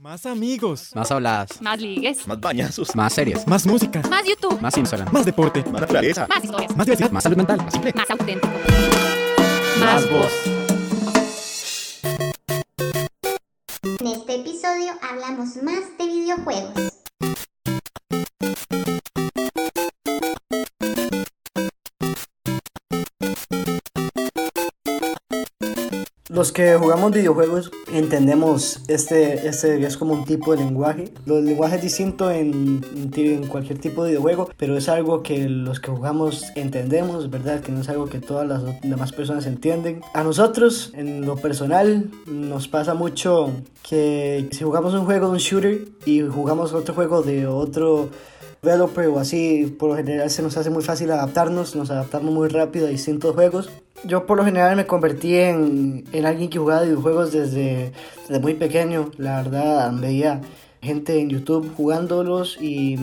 Más amigos. Más habladas. Más ligues. Más bañazos. Más series. Más música. Más YouTube. Más Instagram. Más deporte. Más naturaleza. Más historias. Más diversidad. Más salud mental. Más simple. Más auténtico. Más voz. En este episodio hablamos más de videojuegos. Los que jugamos videojuegos entendemos este, este es como un tipo de lenguaje. Los lenguajes es distinto en, en cualquier tipo de videojuego, pero es algo que los que jugamos entendemos, ¿verdad? Que no es algo que todas las demás personas entienden. A nosotros, en lo personal, nos pasa mucho que si jugamos un juego de un shooter y jugamos otro juego de otro developer o así, por lo general se nos hace muy fácil adaptarnos, nos adaptamos muy rápido a distintos juegos. Yo por lo general me convertí en, en alguien que jugaba videojuegos desde, desde muy pequeño, la verdad veía gente en YouTube jugándolos y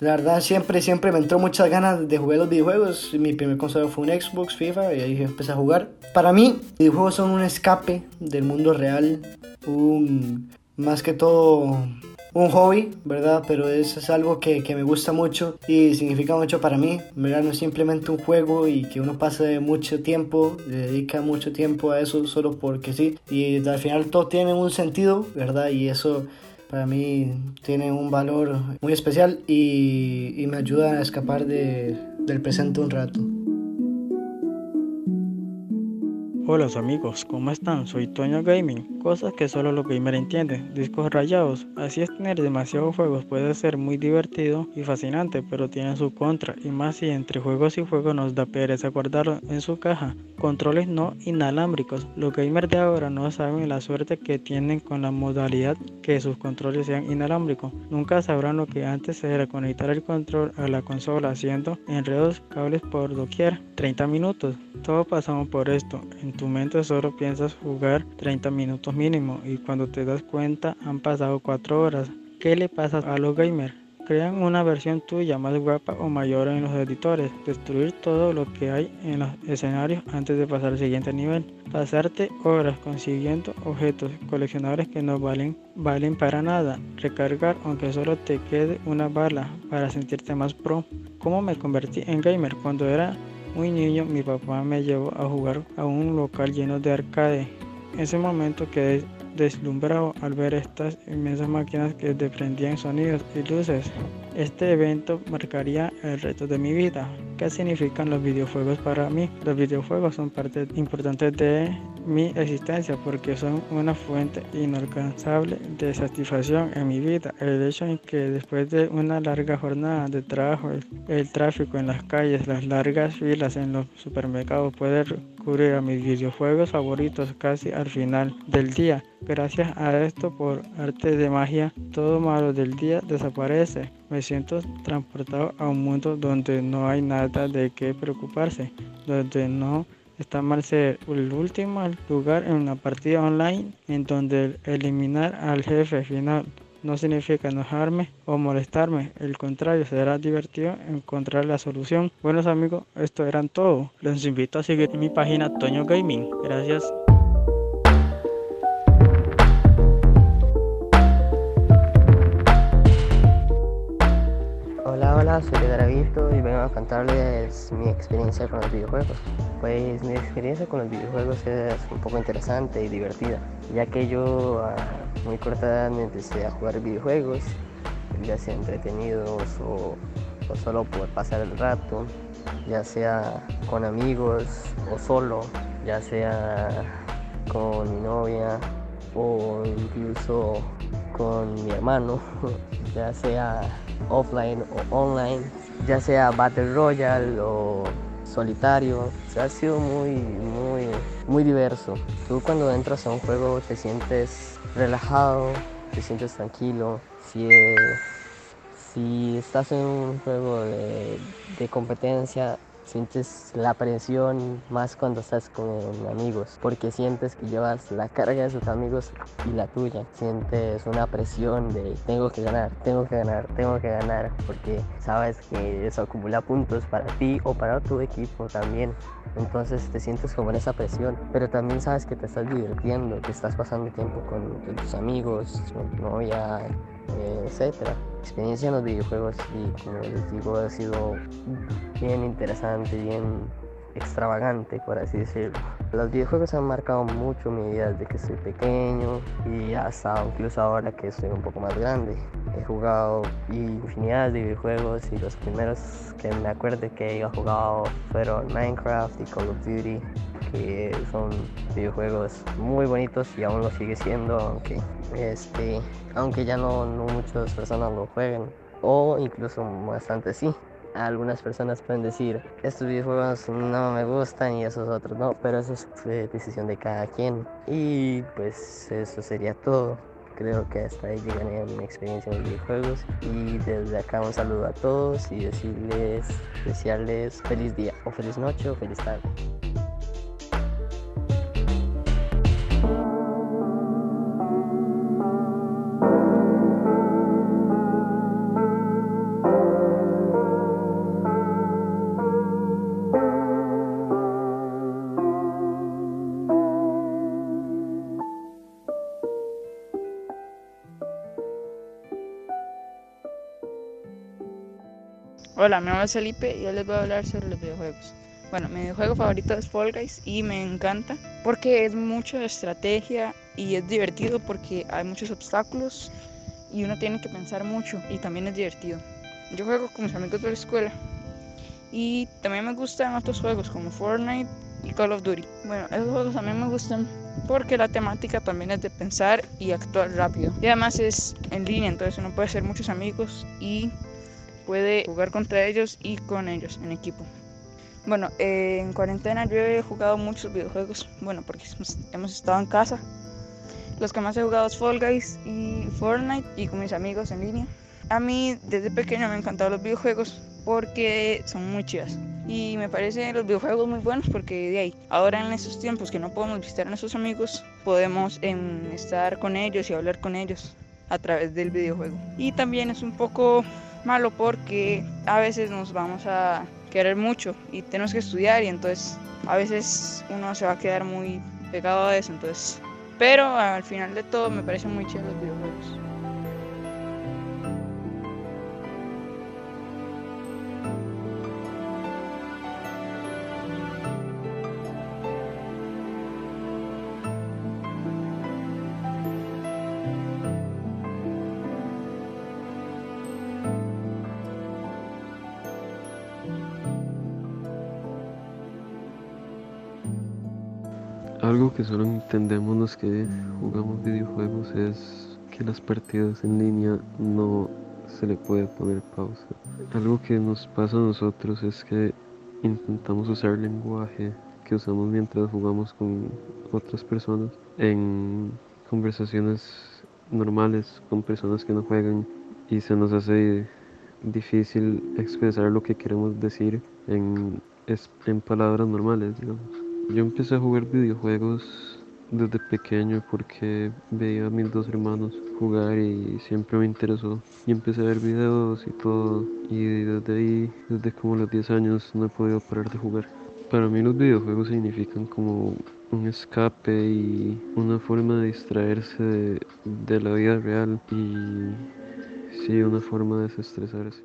la verdad siempre, siempre me entró muchas ganas de jugar los videojuegos. Mi primer consola fue un Xbox, FIFA y ahí empecé a jugar. Para mí, videojuegos son un escape del mundo real, un, más que todo un hobby, ¿verdad? Pero es, es algo que, que, me gusta mucho y significa mucho para mí, ¿verdad? No es simplemente un juego y que uno pase mucho tiempo, le dedica mucho tiempo a eso solo porque sí. Y al final todo tiene un sentido, ¿verdad? Y eso para mí tiene un valor muy especial y, me ayuda a escapar de, del presente un rato. Hola amigos, ¿cómo están? Soy Toño Gaming. Cosas que solo los gamers entienden. Discos rayados. Así es tener demasiados juegos puede ser muy divertido y fascinante, pero tiene su contra. Y más si entre juegos y juegos nos da pereza guardarlo en su caja. Controles no inalámbricos. Los gamers de ahora no saben la suerte que tienen con la modalidad que sus controles sean inalámbricos. Nunca sabrán lo que antes era conectar el control a la consola haciendo enredos cables por doquier. 30 minutos. Todos pasamos por esto. En tu mente solo piensas jugar 30 minutos mínimo y cuando te das cuenta han pasado 4 horas. ¿Qué le pasa a los gamers? Crean una versión tuya más guapa o mayor en los editores, destruir todo lo que hay en los escenarios antes de pasar al siguiente nivel, pasarte horas consiguiendo objetos coleccionables que no valen, valen para nada, recargar aunque solo te quede una bala para sentirte más pro. ¿Cómo me convertí en gamer? Cuando era muy niño mi papá me llevó a jugar a un local lleno de arcade. Ese momento quedé deslumbrado al ver estas inmensas máquinas que desprendían sonidos y luces. Este evento marcaría el resto de mi vida. ¿Qué significan los videojuegos para mí? Los videojuegos son parte importante de mi existencia porque son una fuente inalcanzable de satisfacción en mi vida. El hecho en que después de una larga jornada de trabajo, el, el tráfico en las calles, las largas filas en los supermercados puede recurrir a mis videojuegos favoritos casi al final del día. Gracias a esto, por arte de magia, todo malo del día desaparece. Me siento transportado a un mundo donde no hay nada de qué preocuparse, donde no está mal ser el último lugar en una partida online en donde eliminar al jefe final no significa enojarme o molestarme, el contrario, será divertido encontrar la solución. Buenos amigos, esto eran todo. Los invito a seguir mi página Toño Gaming. Gracias. Hola, hola, soy Garavito y vengo a contarles mi experiencia con los videojuegos. Pues mi experiencia con los videojuegos es un poco interesante y divertida, ya que yo a muy corta edad empecé a jugar videojuegos, ya sea entretenidos o, o solo por pasar el rato, ya sea con amigos o solo, ya sea con mi novia o incluso con mi hermano, ya sea offline o online, ya sea Battle Royale o solitario, ha sido muy, muy, muy diverso. Tú cuando entras a un juego te sientes relajado, te sientes tranquilo. Si, si estás en un juego de, de competencia, sientes la presión más cuando estás con amigos, porque sientes que llevas la carga de tus amigos y la tuya. Sientes una presión de tengo que ganar, tengo que ganar, tengo que ganar, porque sabes que eso acumula puntos para ti o para tu equipo también. Entonces te sientes como en esa presión, pero también sabes que te estás divirtiendo, que estás pasando tiempo con tus amigos, tu novia, etcétera. Experiencia en los videojuegos y como les digo ha sido bien interesante, bien extravagante, por así decirlo. Los videojuegos han marcado mucho mi vida desde que soy pequeño y hasta incluso ahora que soy un poco más grande. He jugado infinidad de videojuegos y los primeros que me acuerdo que he jugado fueron Minecraft y Call of Duty, que son videojuegos muy bonitos y aún lo sigue siendo, aunque, este, aunque ya no, no muchas personas lo jueguen o incluso bastante sí algunas personas pueden decir, estos videojuegos no me gustan y esos otros no, pero eso es eh, decisión de cada quien. Y pues eso sería todo. Creo que hasta ahí llegaría mi experiencia en videojuegos. Y desde acá un saludo a todos y decirles, desearles feliz día o feliz noche o feliz tarde. Hola, mi nombre es Felipe y yo les voy a hablar sobre los videojuegos. Bueno, mi videojuego favorito es Fall Guys y me encanta porque es mucha estrategia y es divertido porque hay muchos obstáculos y uno tiene que pensar mucho y también es divertido. Yo juego con mis amigos de la escuela y también me gustan otros juegos como Fortnite y Call of Duty. Bueno, esos juegos también me gustan porque la temática también es de pensar y actuar rápido. Y además es en línea, entonces uno puede hacer muchos amigos y puede jugar contra ellos y con ellos en equipo. Bueno, eh, en cuarentena yo he jugado muchos videojuegos, bueno, porque hemos estado en casa. Los que más he jugado es Fall Guys y Fortnite y con mis amigos en línea. A mí desde pequeño me han encantado los videojuegos porque son muy chidas. Y me parecen los videojuegos muy buenos porque de ahí, ahora en estos tiempos que no podemos visitar a nuestros amigos, podemos em, estar con ellos y hablar con ellos a través del videojuego. Y también es un poco malo porque a veces nos vamos a querer mucho y tenemos que estudiar y entonces a veces uno se va a quedar muy pegado a eso, entonces... Pero al final de todo me parecen muy chidos los videojuegos. Algo que solo entendemos los que jugamos videojuegos es que las partidas en línea no se le puede poner pausa. Algo que nos pasa a nosotros es que intentamos usar lenguaje que usamos mientras jugamos con otras personas en conversaciones normales con personas que no juegan y se nos hace difícil expresar lo que queremos decir en, en palabras normales, digamos. Yo empecé a jugar videojuegos desde pequeño porque veía a mis dos hermanos jugar y siempre me interesó. Y empecé a ver videos y todo. Y desde ahí, desde como los 10 años, no he podido parar de jugar. Para mí los videojuegos significan como un escape y una forma de distraerse de, de la vida real y sí, una forma de desestresarse.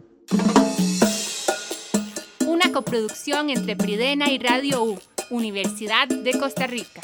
Una coproducción entre Pridena y Radio U Universidad de Costa Rica.